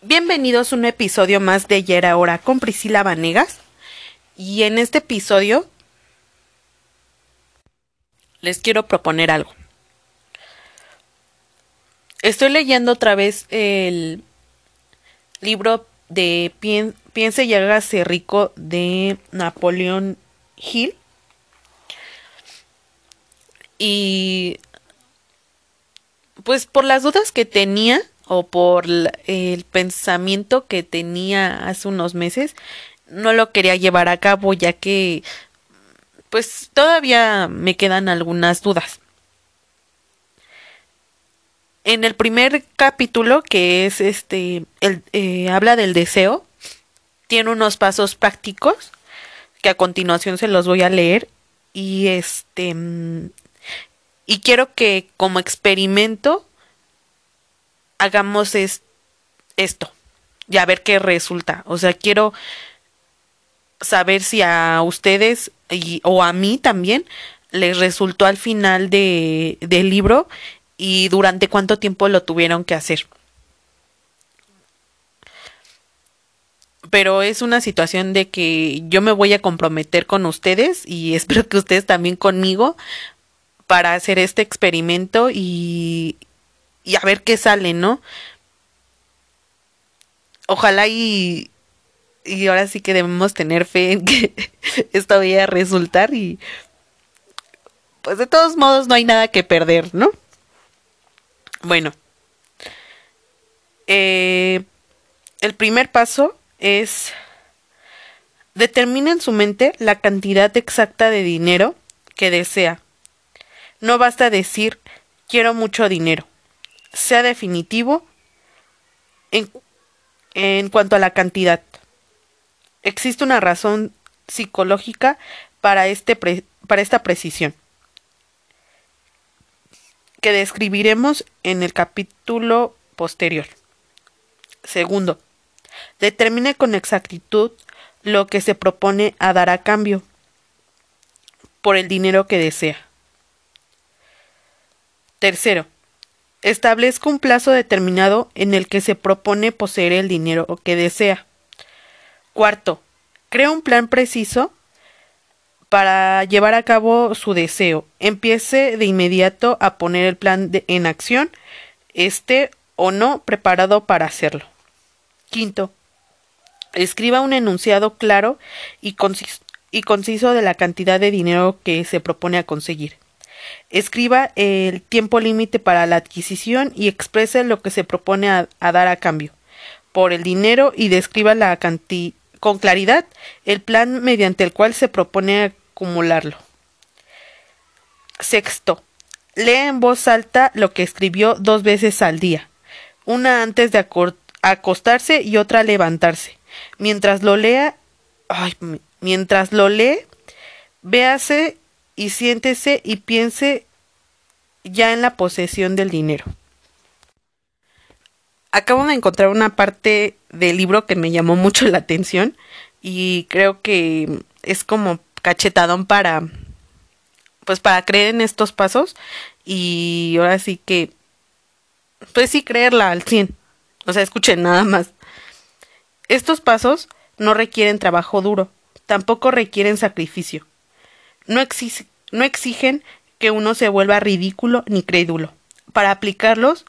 Bienvenidos a un episodio más de Ayer Ahora con Priscila Vanegas. Y en este episodio les quiero proponer algo. Estoy leyendo otra vez el libro de Piense y hágase rico de Napoleón Hill. Y pues por las dudas que tenía o por el pensamiento que tenía hace unos meses, no lo quería llevar a cabo ya que pues todavía me quedan algunas dudas. En el primer capítulo, que es este, el, eh, habla del deseo, tiene unos pasos prácticos que a continuación se los voy a leer y este y quiero que como experimento hagamos esto y a ver qué resulta. O sea, quiero saber si a ustedes y, o a mí también les resultó al final de, del libro y durante cuánto tiempo lo tuvieron que hacer. Pero es una situación de que yo me voy a comprometer con ustedes y espero que ustedes también conmigo para hacer este experimento y, y a ver qué sale, ¿no? Ojalá y, y ahora sí que debemos tener fe en que esto vaya a resultar y pues de todos modos no hay nada que perder, ¿no? Bueno, eh, el primer paso es determina en su mente la cantidad exacta de dinero que desea. No basta decir quiero mucho dinero sea definitivo en, en cuanto a la cantidad. Existe una razón psicológica para, este para esta precisión, que describiremos en el capítulo posterior. Segundo, determine con exactitud lo que se propone a dar a cambio por el dinero que desea. Tercero, Establezca un plazo determinado en el que se propone poseer el dinero que desea. Cuarto, crea un plan preciso para llevar a cabo su deseo. Empiece de inmediato a poner el plan en acción, esté o no preparado para hacerlo. Quinto, escriba un enunciado claro y conciso de la cantidad de dinero que se propone a conseguir. Escriba el tiempo límite para la adquisición y exprese lo que se propone a, dar a cambio por el dinero y describa la con claridad el plan mediante el cual se propone acumularlo. Sexto, lea en voz alta lo que escribió dos veces al día, una antes de acostarse y otra levantarse. Mientras lo lea, mientras lo lee, véase y siéntese y piense ya en la posesión del dinero. Acabo de encontrar una parte del libro que me llamó mucho la atención y creo que es como cachetadón para pues para creer en estos pasos y ahora sí que pues sí creerla al 100. O sea, escuchen nada más. Estos pasos no requieren trabajo duro, tampoco requieren sacrificio no, exigen que uno se vuelva ridículo ni crédulo. Para aplicarlos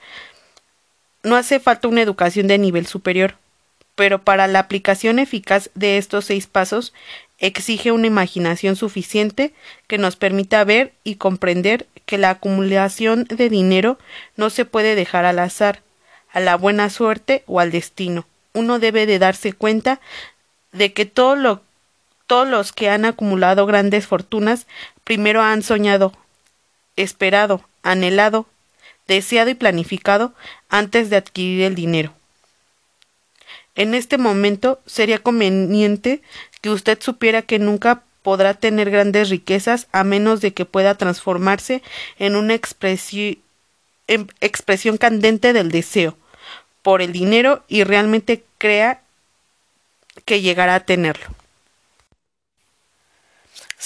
no hace falta una educación de nivel superior, pero para la aplicación eficaz de estos seis pasos exige una imaginación suficiente que nos permita ver y comprender que la acumulación de dinero no se puede dejar al azar, a la buena suerte o al destino. Uno debe de darse cuenta de que todo lo todos los que han acumulado grandes fortunas primero han soñado, esperado, anhelado, deseado y planificado antes de adquirir el dinero. En este momento sería conveniente que usted supiera que nunca podrá tener grandes riquezas a menos de que pueda transformarse en una expresión candente del deseo por el dinero y realmente crea que llegará a tenerlo.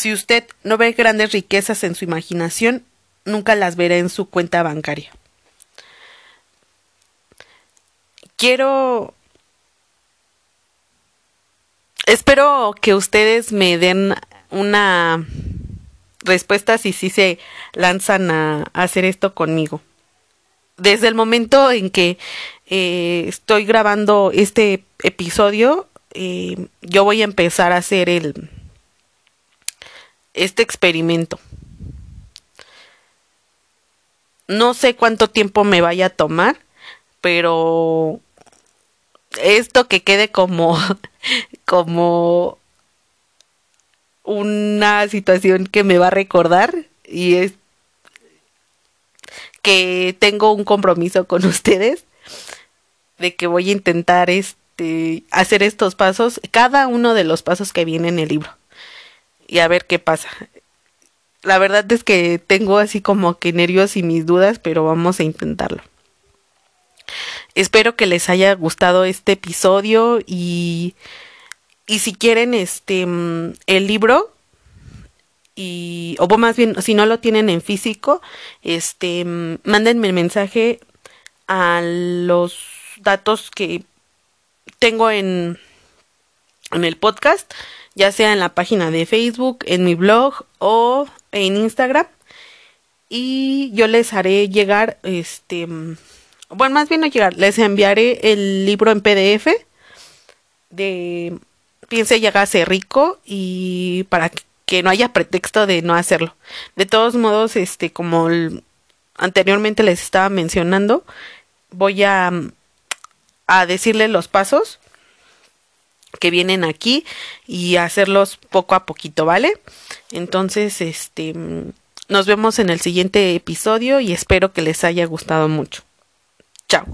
Si usted no ve grandes riquezas en su imaginación, nunca las verá en su cuenta bancaria. Quiero espero que ustedes me den una respuesta si sí se lanzan a, hacer esto conmigo. Desde el momento en que eh, estoy grabando este episodio, eh, yo voy a empezar a hacer el este experimento. No sé cuánto tiempo me vaya a tomar, pero esto que quede como como una situación que me va a recordar y es que tengo un compromiso con ustedes de que voy a intentar este hacer estos pasos, cada uno de los pasos que viene en el libro y a ver qué pasa. La verdad es que tengo así como que nervios y mis dudas, pero vamos a intentarlo. Espero que les haya gustado este episodio y, y si quieren este mm, el libro y o más bien si no lo tienen en físico, este mm, mándenme el mensaje a los datos que tengo en en el podcast, ya sea en la página de Facebook, en mi blog o en Instagram y yo les haré llegar este bueno, más bien no llegar, les enviaré el libro en PDF de Piense y hágase rico y para que no haya pretexto de no hacerlo. De todos modos, este, como anteriormente les estaba mencionando, voy a, a decirles los pasos que vienen aquí y hacerlos poco a poquito, ¿vale? Entonces, este, nos vemos en el siguiente episodio y espero que les haya gustado mucho. Chao.